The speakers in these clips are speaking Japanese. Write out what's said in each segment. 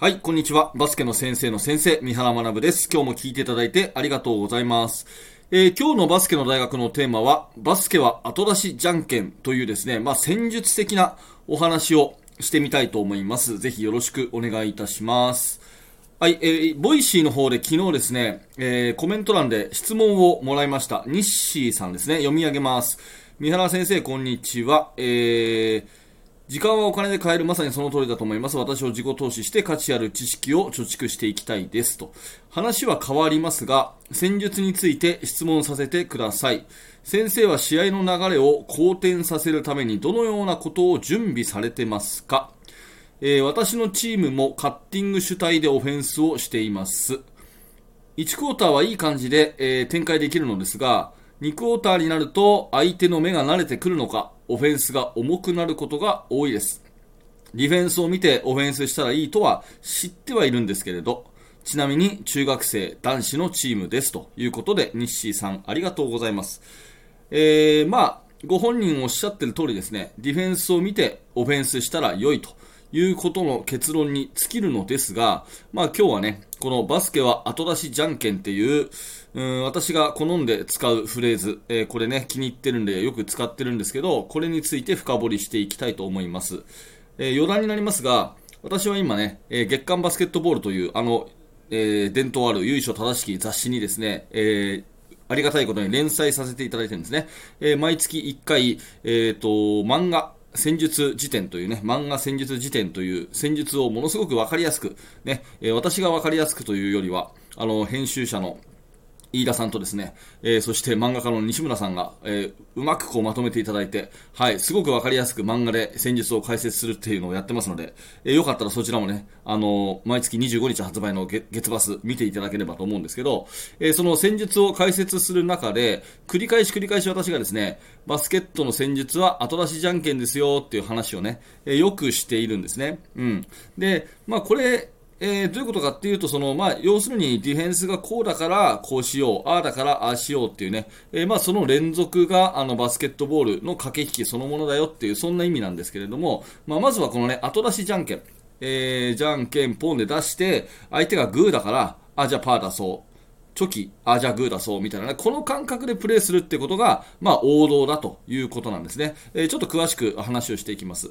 はい、こんにちは。バスケの先生の先生、三原学です。今日も聞いていただいてありがとうございます。えー、今日のバスケの大学のテーマは、バスケは後出しじゃんけんというですね、まあ、戦術的なお話をしてみたいと思います。ぜひよろしくお願いいたします。はい、えー、 Voicy の方で昨日ですね、えー、コメント欄で質問をもらいました。ニッシーさんですね、読み上げます。三原先生、こんにちは。えー時間はお金で買える、まさにその通りだと思います。私を自己投資して価値ある知識を貯蓄していきたいですと。話は変わりますが、戦術について質問させてください。先生は試合の流れを好転させるためにどのようなことを準備されてますか、えー、私のチームもカッティング主体でオフェンスをしています。1クォーターはいい感じで、えー、展開できるのですが、2クォーターになると相手の目が慣れてくるのか、オフェンスが重くなることが多いです。ディフェンスを見てオフェンスしたらいいとは知ってはいるんですけれど、ちなみに中学生男子のチームですということで、西さんありがとうございます。えー、まあ、ご本人おっしゃってる通りですね、ディフェンスを見てオフェンスしたら良いということの結論に尽きるのですが、まあ今日はね、このバスケは後出しじゃんけんっていう、うん私が好んで使うフレーズ、えー、これね、気に入ってるんでよく使ってるんですけど、これについて深掘りしていきたいと思います。えー、余談になりますが、私は今ね、えー、月刊バスケットボールという、あの、えー、伝統ある由緒正しき雑誌にですね、えー、ありがたいことに連載させていただいてるんですね。えー、毎月1回、えっ、ー、と、漫画、戦術辞典というね、漫画戦術辞典という戦術をものすごくわかりやすく、ね、え、私がわかりやすくというよりは、あの、編集者の飯田さんとですね、えー、そして漫画家の西村さんが、えー、うまくこうまとめていただいて、はい、すごくわかりやすく漫画で戦術を解説するっていうのをやってますので、えー、よかったらそちらもね、あの毎月25日発売の月バス見ていただければと思うんですけど、えその戦術を解説する中で、繰り返し繰り返し私がですね、バスケットの戦術は後出しじゃんけんですよっていう話をね、えよくしているんですね。うん。で、まあこれ、えー、どういうことかっていうと、その、まあ、要するにディフェンスがこうだからこうしよう、ああだからああしようっていうね、えー、まあ、その連続が、あの、バスケットボールの駆け引きそのものだよっていう、そんな意味なんですけれども、まあ、まずはこのね、後出しじゃんけん。えー、じゃんけんポンで出して、相手がグーだから、あ、じゃあパー出そう。チョキ、あ、じゃあグー出そうみたいなね、この感覚でプレーするってことが、まあ王道だということなんですね。えー、ちょっと詳しく話をしていきます。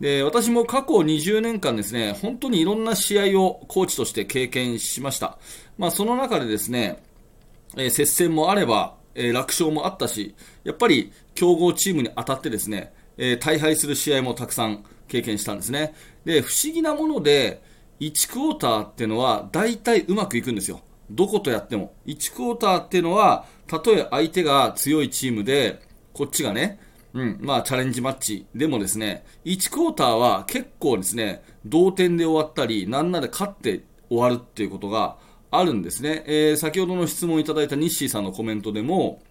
で、私も過去20年間ですね、本当にいろんな試合をコーチとして経験しました。まあその中でですね、えー、接戦もあれば、えー、楽勝もあったし、やっぱり強豪チームに当たってですね、えー、大敗する試合もたくさん経験したんですね。で、不思議なもので、1クォーターっていうのは大体うまくいくんですよ。どことやっても。1クォーターっていうのは、たとえ相手が強いチームで、こっちがね、うん、まあチャレンジマッチでもですね、1クォーターは結構ですね、同点で終わったり、なんなら勝って終わるっていうことがあるんですね。えー、先ほどの質問いただいたニッシーさんのコメントでも、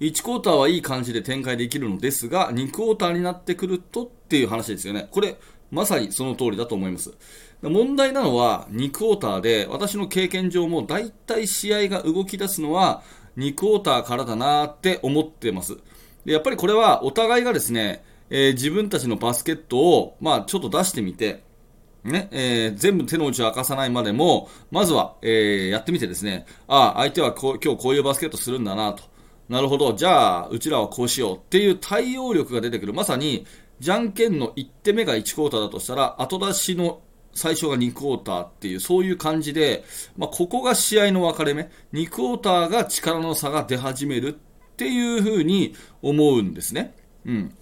1クォーターはいい感じで展開できるのですが、2クォーターになってくるとっていう話ですよね。これ、まさにその通りだと思います。問題なのは2クォーターで、私の経験上も大体試合が動き出すのは2クォーターからだなって思ってます。やっぱりこれはお互いがですね、えー、自分たちのバスケットを、まあ、ちょっと出してみて、ね、えー、全部手の内を明かさないまでも、まずは、えー、やってみてですね、ああ、相手はこ今日こういうバスケットするんだなと。なるほど、じゃあ、うちらはこうしようっていう対応力が出てくる。まさに、じゃんけんの1手目が1クォーターだとしたら、後出しの最初が2クォーターっていう、そういう感じで、まあ、ここが試合の分かれ目。2クォーターが力の差が出始めるっていうふうに思うんですね。うん。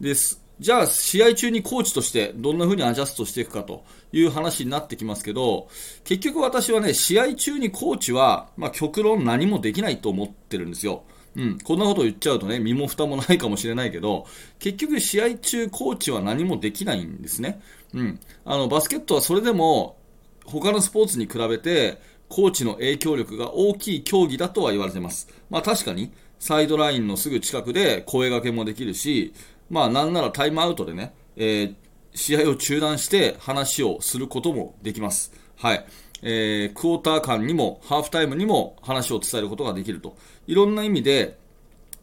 です。じゃあ、試合中にコーチとしてどんな風にアジャストしていくかという話になってきますけど、結局私はね、試合中にコーチは、まあ、極論何もできないと思ってるんですよ。うん、こんなこと言っちゃうとね、身も蓋もないかもしれないけど、結局試合中コーチは何もできないんですね。うん。あの、バスケットはそれでも、他のスポーツに比べて、コーチの影響力が大きい競技だとは言われてます。まあ確かに、サイドラインのすぐ近くで声掛けもできるし、まあなんならタイムアウトでね、えー、試合を中断して話をすることもできます。はい。えー、クォーター間にも、ハーフタイムにも話を伝えることができると。いろんな意味で、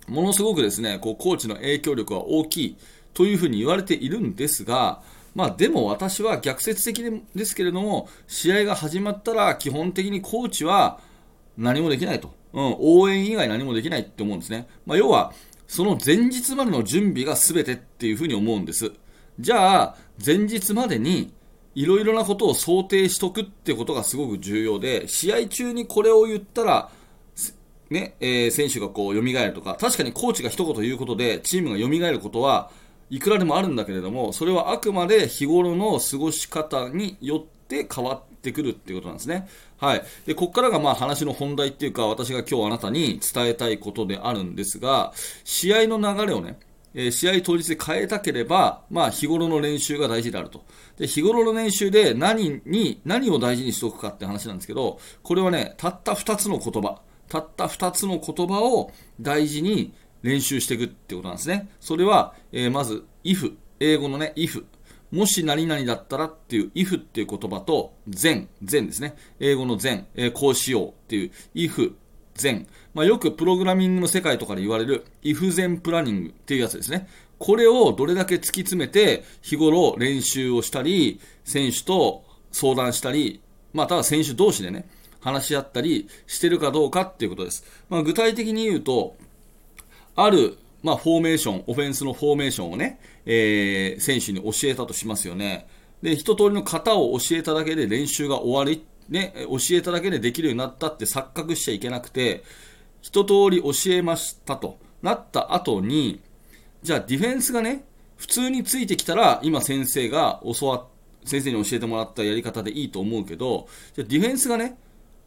ものすごくですね、こう、コーチの影響力は大きいというふうに言われているんですが、まあでも私は逆説的ですけれども、試合が始まったら基本的にコーチは何もできないと。うん、応援以外何もできないって思うんですね。まあ要は、その前日までの準備が全てっていうふうに思うんです。じゃあ、前日までにいろいろなことを想定しとくってことがすごく重要で、試合中にこれを言ったら、ね、えー、選手がこう蘇るとか、確かにコーチが一言言うことでチームが蘇ることはいくらでもあるんだけれども、それはあくまで日頃の過ごし方によって変わってくるってことなんですね。はい。で、ここからがまあ話の本題っていうか、私が今日あなたに伝えたいことであるんですが、試合の流れをね、えー、試合当日で変えたければ、まあ日頃の練習が大事であると。で、日頃の練習で何に、何を大事にしておくかって話なんですけど、これはね、たった2つの言葉。たった2つの言葉を大事に練習していくってことなんですね。それは、えー、まず、if、英語のね、if。もし何々だったらっていう if っていう言葉と then、then ですね。英語の then、えー、こうしようっていう if、then。まあ、よくプログラミングの世界とかで言われる if 前プランニングっていうやつですね。これをどれだけ突き詰めて日頃練習をしたり、選手と相談したり、または選手同士でね、話し合ったりしてるかどうかっていうことです。まあ、具体的に言うと、ある、まあ、フォーメーション、オフェンスのフォーメーションをね、えー、選手に教えたとしますよね。で、一通りの型を教えただけで練習が終わり、ね、教えただけでできるようになったって錯覚しちゃいけなくて、一通り教えましたと。なった後に、じゃあディフェンスがね、普通についてきたら、今先生が教わ先生に教えてもらったやり方でいいと思うけど、じゃディフェンスがね、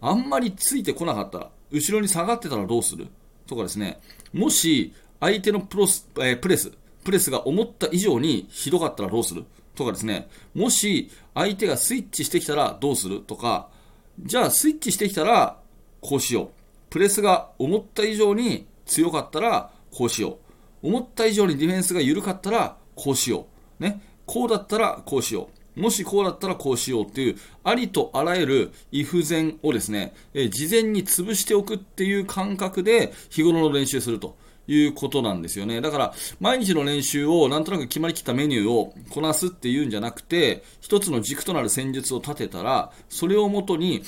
あんまりついてこなかったら、後ろに下がってたらどうする？とかですね、もし相手のプロス、えー、プレス、プレスが思った以上にひどかったらどうする？とかですね、もし相手がスイッチしてきたらどうする？とか、じゃあスイッチしてきたらこうしよう。プレスが思った以上に強かったらこうしよう。思った以上にディフェンスが緩かったらこうしよう。ね。こうだったらこうしよう。もしこうだったらこうしようっていう、ありとあらゆるイフ前をですね、え事前に潰しておくっていう感覚で日頃の練習すると。いうことなんですよね。だから、毎日の練習をなんとなく決まりきったメニューをこなすっていうんじゃなくて、一つの軸となる戦術を立てたら、それをもとに、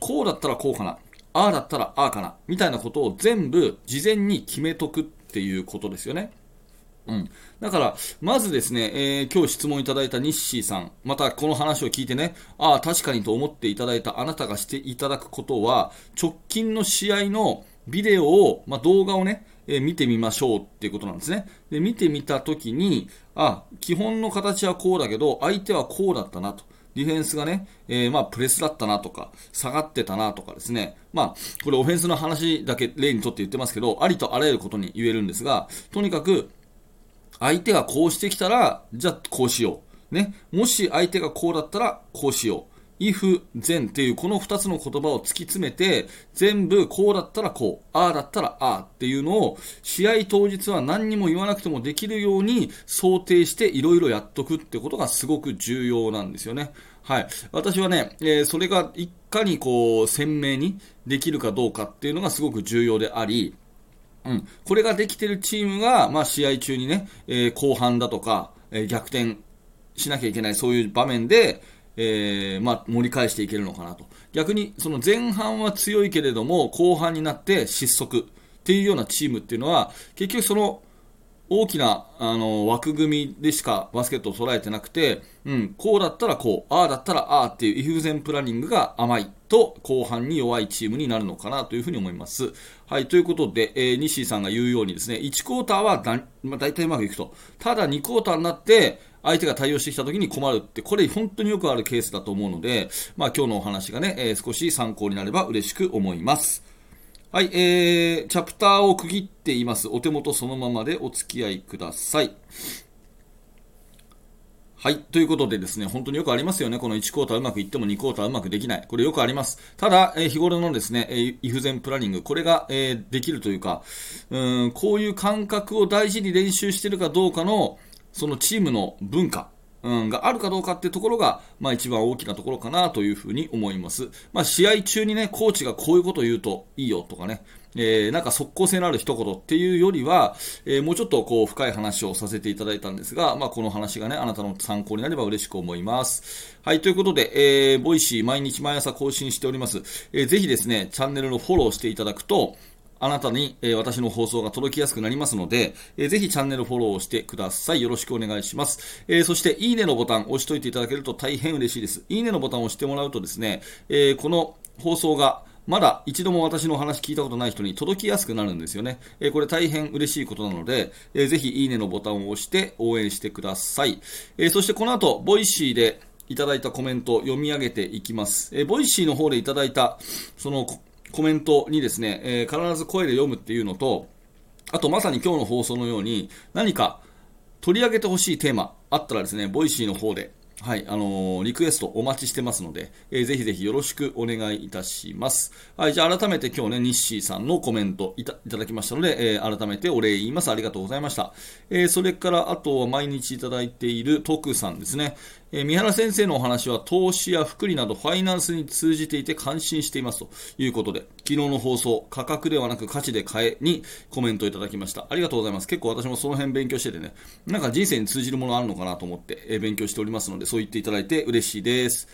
こうだったらこうかな。ああだったらああかな。みたいなことを全部事前に決めとくっていうことですよね。うん。だから、まずですね、えー、今日質問いただいたニッシーさん、またこの話を聞いてね、ああ、確かにと思っていただいたあなたがしていただくことは、直近の試合のビデオを、まあ、動画をね、え、見てみましょうっていうことなんですね。で、見てみたときに、あ、基本の形はこうだけど、相手はこうだったなと。ディフェンスがね、えー、まあ、プレスだったなとか、下がってたなとかですね。まあ、これオフェンスの話だけ例にとって言ってますけど、ありとあらゆることに言えるんですが、とにかく、相手がこうしてきたら、じゃあこうしよう。ね。もし相手がこうだったら、こうしよう。If, 全っていうこの2つの言葉を突き詰めて、全部こうだったらこう、ああだったらああっていうのを、試合当日は何にも言わなくてもできるように想定していろいろやっとくってことがすごく重要なんですよね。はい。私はね、えー、それがいかにこう、鮮明にできるかどうかっていうのがすごく重要であり、うん、これができてるチームが、まあ、試合中にね、えー、後半だとか、えー、逆転しなきゃいけない、そういう場面で、えー、まあ、盛り返していけるのかなと。逆に、その前半は強いけれども、後半になって失速っていうようなチームっていうのは、結局その、大きなあの枠組みでしかバスケットを捉えてなくて、うん、こうだったらこう、ああだったらああっていうイフゼンプランニングが甘いと後半に弱いチームになるのかなというふうに思います。はい、ということで、えー、西井さんが言うようにですね、1クォーターはだ、まあ、大体うまくいくと。ただ2クォーターになって、相手が対応してきた時に困るって、これ本当によくあるケースだと思うので、まあ今日のお話がね、えー、少し参考になれば嬉しく思います。はい、えー、チャプターを区切っています。お手元そのままでお付き合いください。はい。ということでですね、本当によくありますよね。この1クォーターうまくいっても2クォーターうまくできない。これよくあります。ただ、えー、日頃のですね、えー、イフゼンプランニング、これが、えー、できるというか、うん、こういう感覚を大事に練習してるかどうかの、そのチームの文化、うん、があるかどうかっていうところが、まあ一番大きなところかなというふうに思います。まあ試合中にね、コーチがこういうこと言うといいよとかね、えー、なんか即効性のある一言っていうよりは、えー、もうちょっとこう深い話をさせていただいたんですが、まあこの話がね、あなたの参考になれば嬉しく思います。はい、ということで、えー、 Voicy 毎日毎朝更新しております。えー、ぜひですね、チャンネルのフォローしていただくと、あなたに、えー、私の放送が届きやすくなりますので、えー、ぜひチャンネルフォローをしてください。よろしくお願いします。えー、そして、いいねのボタン押しといていただけると大変嬉しいです。いいねのボタンを押してもらうとですね、えこの放送がまだ一度も私の話聞いたことない人に届きやすくなるんですよね。えこれ大変嬉しいことなので、えー、ぜひいいねのボタンを押して応援してください。えそしてこの後、 Voicy でいただいたコメントを読み上げていきます。え Voicy の方でいただいた、そのコメントにですね、えー、必ず声で読むっていうのと、あとまさに今日の放送のように、何か取り上げてほしいテーマあったらですね、 Voicy の方で、はい、あのー、リクエストお待ちしてますので、えー、ぜひぜひよろしくお願いいたします。はい、じゃあ改めて今日ね、ニッシーさんのコメントいただきましたので、えー、改めてお礼言います。ありがとうございました。えー、それから、あとは毎日いただいている徳さんですね。えー、三原先生のお話は投資や福利などファイナンスに通じていて感心していますということで、昨日の放送、価格ではなく価値で買えにコメントいただきました。ありがとうございます。結構私もその辺勉強しててね、なんか人生に通じるものあるのかなと思って、えー、勉強しておりますので、そう言っていただいて嬉しいです。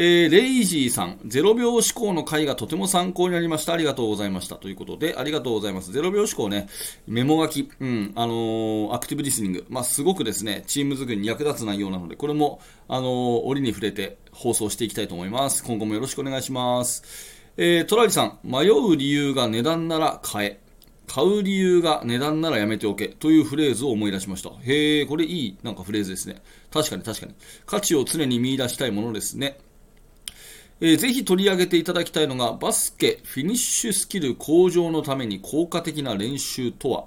えー、レイジーさん、0秒思考の回がとても参考になりました。ありがとうございました。ということで、ありがとうございます。0秒思考ね、メモ書き、うん、あのー、アクティブリスニング、まあ、すごくですね、チーム作りに役立つ内容なので、これも、あのー、折に触れて放送していきたいと思います。今後もよろしくお願いします。えー、トラリさん、迷う理由が値段なら買え。買う理由が値段ならやめておけというフレーズを思い出しました。へえ、これいいなんかフレーズですね。確かに確かに。価値を常に見出したいものですね。えー、ぜひ取り上げていただきたいのが、バスケフィニッシュスキル向上のために効果的な練習とは？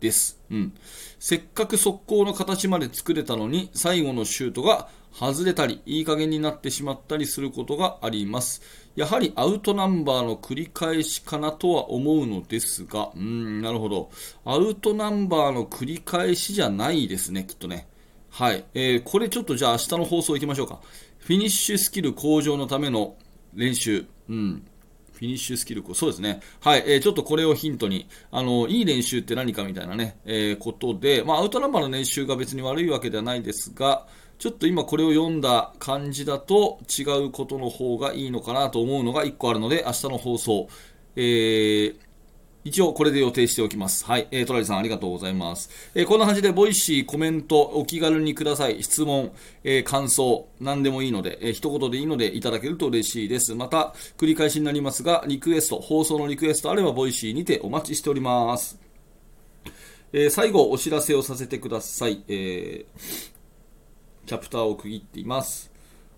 です。うん。せっかく速攻の形まで作れたのに、最後のシュートが外れたり、いい加減になってしまったりすることがあります。やはりアウトナンバーの繰り返しかなとは思うのですが、うん、なるほど。アウトナンバーの繰り返しじゃないですね、きっとね。はい。えー、これちょっとじゃあ明日の放送行きましょうか。フィニッシュスキル向上のための練習。うん。フィニッシュスキル、そうですね。はい、えー、ちょっとこれをヒントに、あの、いい練習って何かみたいなね、えー、ことで、まあ、アウトナンバーの練習が別に悪いわけではないですが、ちょっと今これを読んだ感じだと違うことの方がいいのかなと思うのが1個あるので、明日の放送、えー、一応これで予定しておきます。はい。えー、トラリさんありがとうございます。えー、こんな感じで、 Voicy、コメント、お気軽にください。質問、えー、感想、何でもいいので、えー、一言でいいのでいただけると嬉しいです。また、繰り返しになりますが、リクエスト、放送のリクエストあれば、 Voicy にてお待ちしております。えー、最後、お知らせをさせてください。えー、チャプターを区切っています。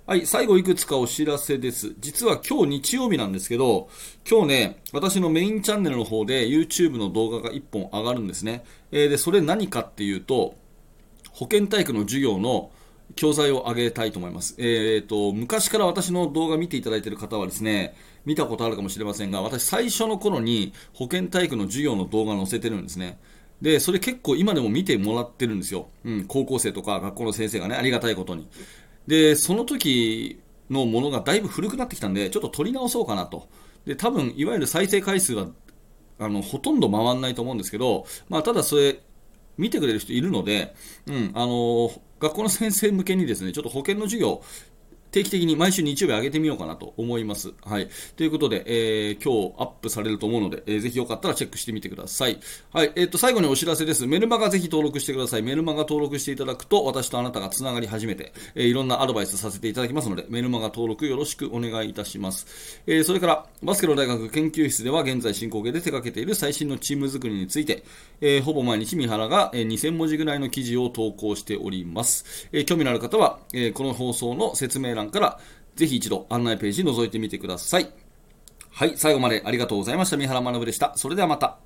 はい、最後いくつかお知らせです。実は今日日曜日なんですけど、今日ね、私のメインチャンネルの方で YouTube の動画が1本上がるんですね。えー、で、それ何かっていうと、保健体育の授業の教材を上げたいと思います。えっ、ー、と、昔から私の動画見ていただいている方はですね、見たことあるかもしれませんが、私最初の頃に保健体育の授業の動画載せてるんですね。で、それ結構今でも見てもらってるんですよ。うん、高校生とか学校の先生がね、ありがたいことに。で、その時のものがだいぶ古くなってきたんで、ちょっと取り直そうかなと。で、多分、いわゆる再生回数は、あの、ほとんど回らないと思うんですけど、まあ、ただそれ、見てくれる人いるので、うん、あの、学校の先生向けにですね、ちょっと保険の授業、定期的に毎週日曜日上げてみようかなと思います。はい。ということで、えー、今日アップされると思うので、えー、ぜひよかったらチェックしてみてください。はい。えっ、と、最後にお知らせです。メルマガぜひ登録してください。メルマガ登録していただくと、私とあなたがつながり始めて、えー、いろんなアドバイスさせていただきますので、メルマガ登録よろしくお願いいたします。えー、それから、バスケの大学研究室では現在進行形で手掛けている最新のチーム作りについて、えー、ほぼ毎日三原が、え、2000文字ぐらいの記事を投稿しております。えー、興味のある方は、えー、この放送の説明欄欄から、ぜひ一度案内ページ覗いてみてください。はい、最後までありがとうございました。三原学でした。それではまた。